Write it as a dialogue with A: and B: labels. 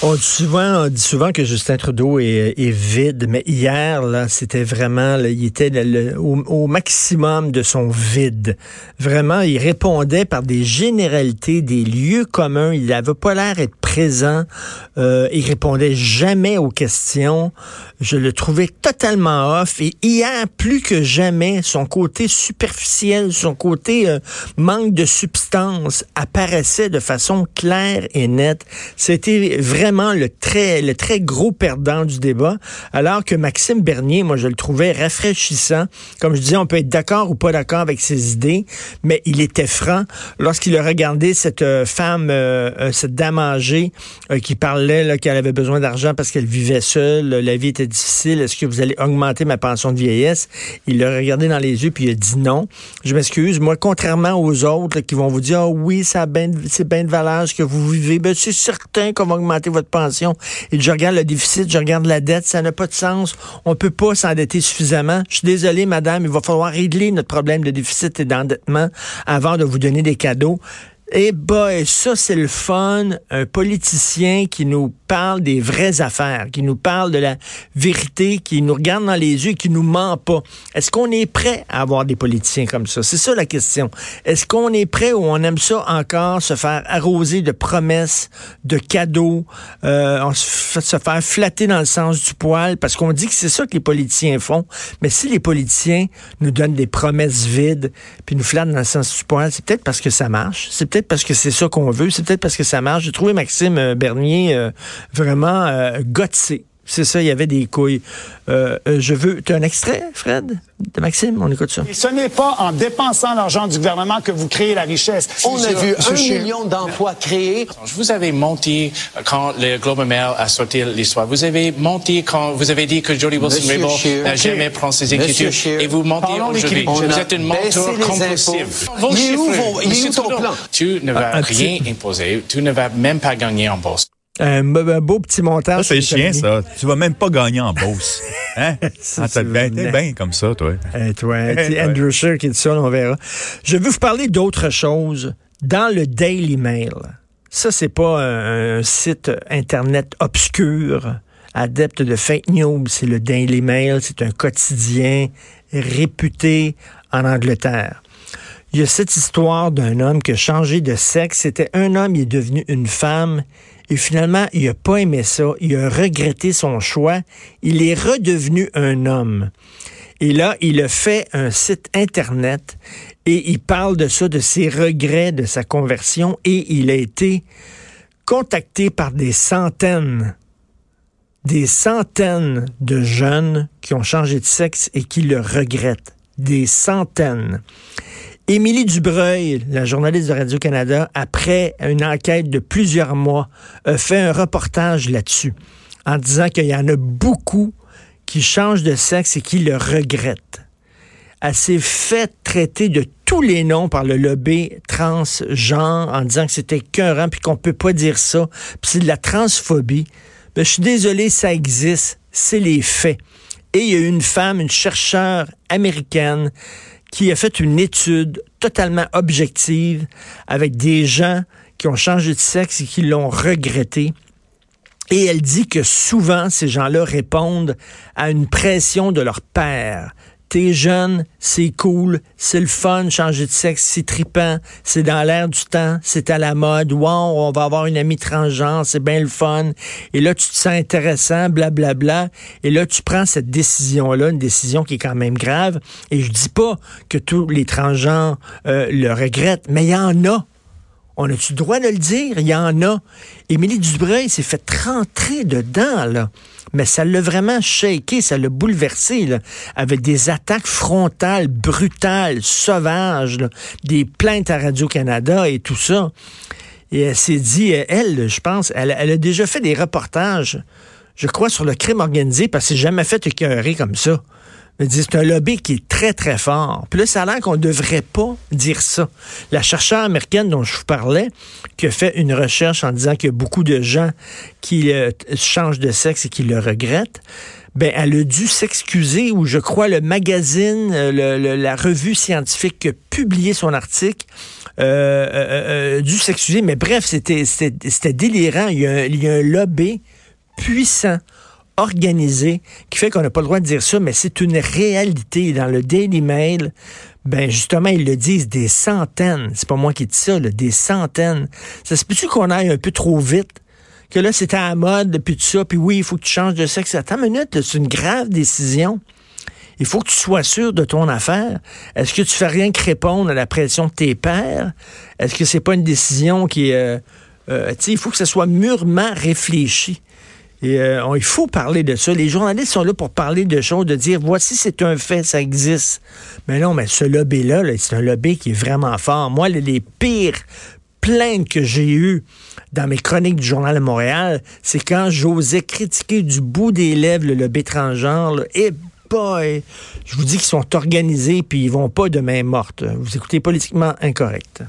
A: On dit souvent, on dit souvent que Justin Trudeau est, vide, mais hier, là, c'était vraiment, il était au, maximum de son vide. Vraiment, il répondait par des généralités, des lieux communs. Il n'avait pas l'air présent. Euh, il répondait jamais aux questions. Je le trouvais totalement off. Et hier, plus que jamais, son côté superficiel, son côté euh, manque de substance apparaissait de façon claire et nette. C'était vraiment le très, le très gros perdant du débat. Alors que Maxime Bernier, moi, je le trouvais rafraîchissant. Comme je disais, on peut être d'accord ou pas d'accord avec ses idées, mais il était franc lorsqu'il a regardé cette euh, femme, euh, cette dame âgée qui parlait qu'elle avait besoin d'argent parce qu'elle vivait seule, la vie était difficile, est-ce que vous allez augmenter ma pension de vieillesse? Il l'a regardé dans les yeux puis il a dit non. Je m'excuse, moi, contrairement aux autres qui vont vous dire, oh, oui, c'est bien de valeur que vous vivez, ben, c'est certain qu'on va augmenter votre pension. Et je regarde le déficit, je regarde la dette, ça n'a pas de sens. On peut pas s'endetter suffisamment. Je suis désolé, madame, il va falloir régler notre problème de déficit et d'endettement avant de vous donner des cadeaux. Eh ben, ça, c'est le fun. Un politicien qui nous parle des vraies affaires, qui nous parle de la vérité, qui nous regarde dans les yeux qui nous ment pas. Est-ce qu'on est prêt à avoir des politiciens comme ça? C'est ça la question. Est-ce qu'on est prêt ou on aime ça encore, se faire arroser de promesses, de cadeaux, euh, se faire flatter dans le sens du poil, parce qu'on dit que c'est ça que les politiciens font. Mais si les politiciens nous donnent des promesses vides, puis nous flattent dans le sens du poil, c'est peut-être parce que ça marche. C'est peut-être parce que c'est ça qu'on veut. C'est peut-être parce que ça marche. J'ai trouvé Maxime euh, Bernier euh, vraiment euh, C'est ça, il y avait des couilles. Euh, euh, je veux. Tu as un extrait, Fred, de Maxime? On écoute ça.
B: Et ce n'est pas en dépensant l'argent du gouvernement que vous créez la richesse.
C: On a vu un million d'emplois créés.
D: Je vous avais menti quand le Globe Mail a sorti l'histoire. Vous avez menti quand vous avez dit que Jody Wilson-Raybould n'a jamais pris ses écritures. Et vous mentez aujourd'hui. Vous êtes une menteur compulsive.
C: Il est où ton plan?
D: Tu ne vas rien imposer. Tu ne vas même pas gagner en bourse.
A: Un, beau petit montage.
E: c'est chien, ça. Tu vas même pas gagner en bourse. Hein? ah, t'es bien, comme ça, toi.
A: Et toi, Andrew Scheer qui dit ça, on verra. Je veux vous parler d'autre chose. Dans le Daily Mail, ça, c'est pas un, site Internet obscur, adepte de fake news. C'est le Daily Mail. C'est un quotidien réputé en Angleterre. Il y a cette histoire d'un homme qui a changé de sexe. C'était un homme, il est devenu une femme. Et finalement, il n'a pas aimé ça. Il a regretté son choix. Il est redevenu un homme. Et là, il a fait un site Internet et il parle de ça, de ses regrets, de sa conversion. Et il a été contacté par des centaines, des centaines de jeunes qui ont changé de sexe et qui le regrettent. Des centaines. Émilie Dubreuil, la journaliste de Radio-Canada, après une enquête de plusieurs mois, a fait un reportage là-dessus en disant qu'il y en a beaucoup qui changent de sexe et qui le regrettent. Elle s'est fait traiter de tous les noms par le lobby transgenre en disant que c'était écœurant puis qu'on peut pas dire ça, puis c'est de la transphobie. Ben, je suis désolé, ça existe, c'est les faits. Et il y a une femme, une chercheure américaine qui a fait une étude totalement objective avec des gens qui ont changé de sexe et qui l'ont regretté. Et elle dit que souvent, ces gens-là répondent à une pression de leur père, t'es jeune, c'est cool, c'est le fun, changer de sexe, c'est tripant, c'est dans l'air du temps, c'est à la mode, wow, on va avoir une amie transgenre, c'est bien le fun. Et là, tu te sens intéressant, blablabla. Bla, bla, et là, tu prends cette décision-là, une décision qui est quand même grave. Et je dis pas que tous les transgenres euh, le regrettent, mais il y en a. On a-tu le droit de le dire? Il y en a. Émilie Dubreuil s'est fait rentrer dedans, là mais ça l'a vraiment shaké, ça l'a bouleversé, avec des attaques frontales, brutales, sauvages, des plaintes à Radio-Canada et tout ça. Et elle s'est dit, elle, je pense, elle, a déjà fait des reportages, je crois, sur le crime organisé, parce que c'est jamais fait écœurer comme ça. C'est un lobby qui est très, très fort. Puis là, ça a l'air qu'on ne devrait pas dire ça. La chercheure américaine dont je vous parlais, qui a fait une recherche en disant qu'il y a beaucoup de gens qui euh, changent de sexe et qui le regrettent, ben elle a dû s'excuser ou je crois le magazine, euh, la revue scientifique qui a publié son article euh, euh, dû s'excuser. Mais bref, c'était délirant. A, il y a un lobby puissant organisé qui fait qu'on n'a pas le droit de dire ça, mais c'est une réalité. Dans le Daily Mail, ben justement, ils le disent des centaines. C'est pas moi qui dis ça, des centaines. Ça se peut-tu qu'on aille un peu trop vite? Que là, c'était à la mode, puis tout ça, puis oui, il faut que tu changes de sexe. Attends une minute, c'est une grave décision. Il faut que tu sois sûr de ton affaire. Est-ce que tu fais rien que répondre à la pression de tes pères? Est-ce que c'est pas une décision qui est... Euh, euh, il faut que ce soit mûrement réfléchi. Euh, il faut parler de ça. Les journalistes sont là pour parler de choses, de dire voici c'est un fait, ça existe. Mais non, mais ce lobby-là, c'est un lobby qui est vraiment fort. Moi, les, pires plaintes que j'ai eues dans mes chroniques du Journal de Montréal, c'est quand j'osais critiquer du bout des lèvres le lobby transgenre. et boy, je vous dis qu'ils sont organisés puis ils vont pas de main morte. Vous écoutez politiquement incorrect.